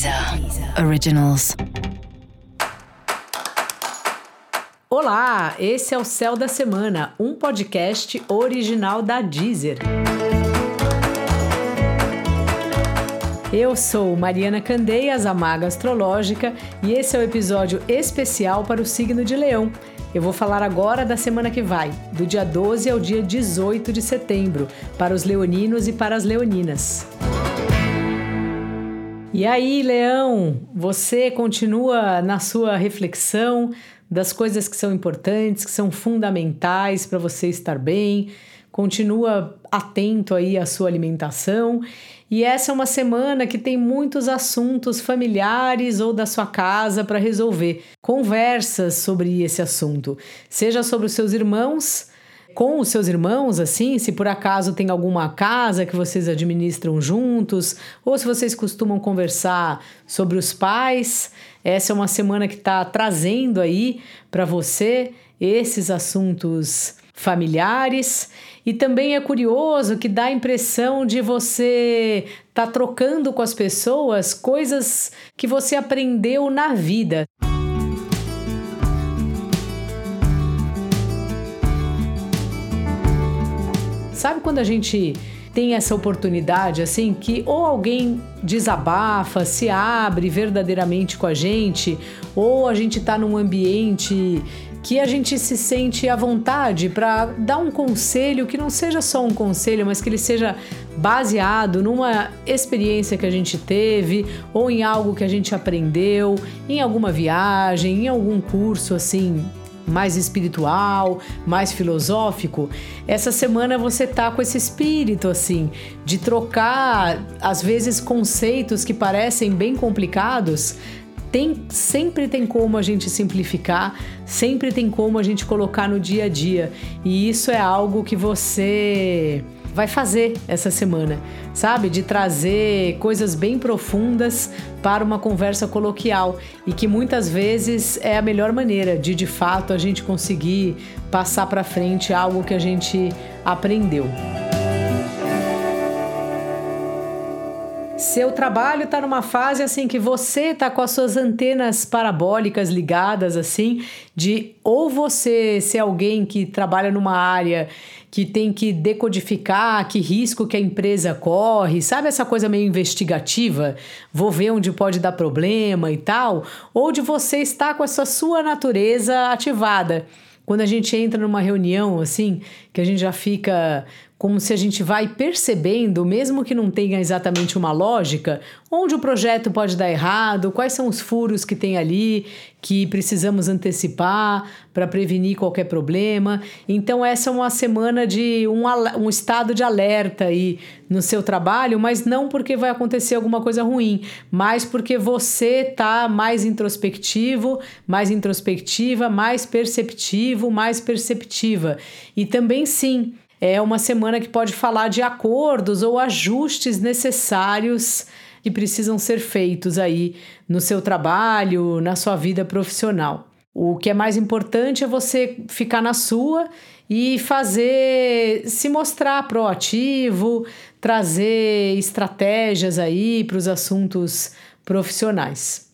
Deezer Originals. Olá, esse é o Céu da Semana, um podcast original da Deezer. Eu sou Mariana Candeias, a Maga Astrológica, e esse é o um episódio especial para o signo de Leão. Eu vou falar agora da semana que vai, do dia 12 ao dia 18 de setembro, para os leoninos e para as leoninas. E aí, Leão, você continua na sua reflexão das coisas que são importantes, que são fundamentais para você estar bem, continua atento aí à sua alimentação. E essa é uma semana que tem muitos assuntos familiares ou da sua casa para resolver. Conversas sobre esse assunto, seja sobre os seus irmãos, com os seus irmãos, assim, se por acaso tem alguma casa que vocês administram juntos, ou se vocês costumam conversar sobre os pais. Essa é uma semana que está trazendo aí para você esses assuntos familiares. E também é curioso que dá a impressão de você estar tá trocando com as pessoas coisas que você aprendeu na vida. Sabe quando a gente tem essa oportunidade assim que ou alguém desabafa, se abre verdadeiramente com a gente, ou a gente está num ambiente que a gente se sente à vontade para dar um conselho que não seja só um conselho, mas que ele seja baseado numa experiência que a gente teve ou em algo que a gente aprendeu, em alguma viagem, em algum curso assim mais espiritual, mais filosófico, essa semana você tá com esse espírito assim de trocar às vezes conceitos que parecem bem complicados, tem, sempre tem como a gente simplificar, sempre tem como a gente colocar no dia a dia. E isso é algo que você vai fazer essa semana, sabe? De trazer coisas bem profundas para uma conversa coloquial e que muitas vezes é a melhor maneira de de fato a gente conseguir passar para frente algo que a gente aprendeu. Seu trabalho está numa fase assim que você está com as suas antenas parabólicas ligadas assim, de ou você ser alguém que trabalha numa área que tem que decodificar que risco que a empresa corre, sabe essa coisa meio investigativa? Vou ver onde pode dar problema e tal, ou de você estar com essa sua natureza ativada. Quando a gente entra numa reunião assim, que a gente já fica como se a gente vai percebendo, mesmo que não tenha exatamente uma lógica, onde o projeto pode dar errado, quais são os furos que tem ali que precisamos antecipar para prevenir qualquer problema. Então, essa é uma semana de um, um estado de alerta aí no seu trabalho, mas não porque vai acontecer alguma coisa ruim, mas porque você está mais introspectivo, mais introspectiva, mais perceptivo, mais perceptiva. E também, sim, é uma semana que pode falar de acordos ou ajustes necessários que precisam ser feitos aí no seu trabalho, na sua vida profissional. O que é mais importante é você ficar na sua e fazer se mostrar proativo, trazer estratégias aí para os assuntos profissionais.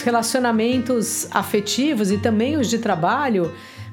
Os relacionamentos afetivos e também os de trabalho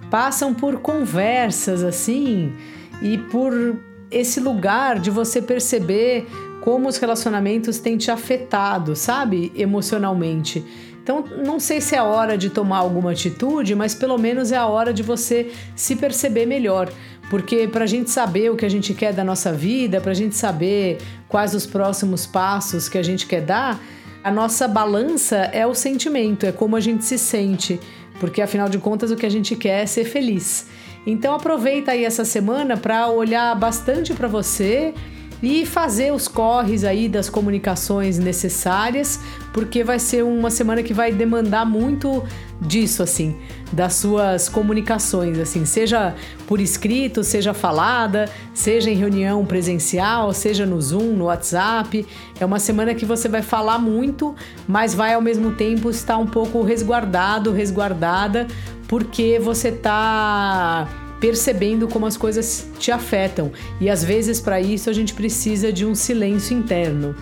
passam por conversas assim e por esse lugar de você perceber como os relacionamentos têm te afetado, sabe, emocionalmente. Então, não sei se é a hora de tomar alguma atitude, mas pelo menos é a hora de você se perceber melhor. Porque para a gente saber o que a gente quer da nossa vida, para a gente saber quais os próximos passos que a gente quer dar, a nossa balança é o sentimento, é como a gente se sente, porque afinal de contas o que a gente quer é ser feliz. Então aproveita aí essa semana para olhar bastante para você e fazer os corres aí das comunicações necessárias, porque vai ser uma semana que vai demandar muito disso assim, das suas comunicações, assim, seja por escrito, seja falada, seja em reunião presencial, seja no Zoom, no WhatsApp. É uma semana que você vai falar muito, mas vai ao mesmo tempo estar um pouco resguardado, resguardada, porque você está percebendo como as coisas te afetam. E às vezes, para isso, a gente precisa de um silêncio interno.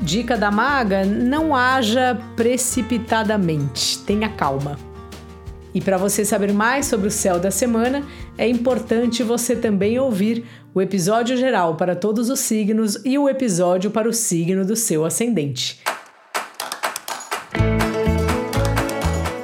Dica da maga: não haja precipitadamente, tenha calma. E para você saber mais sobre o céu da semana, é importante você também ouvir o episódio geral para todos os signos e o episódio para o signo do seu ascendente.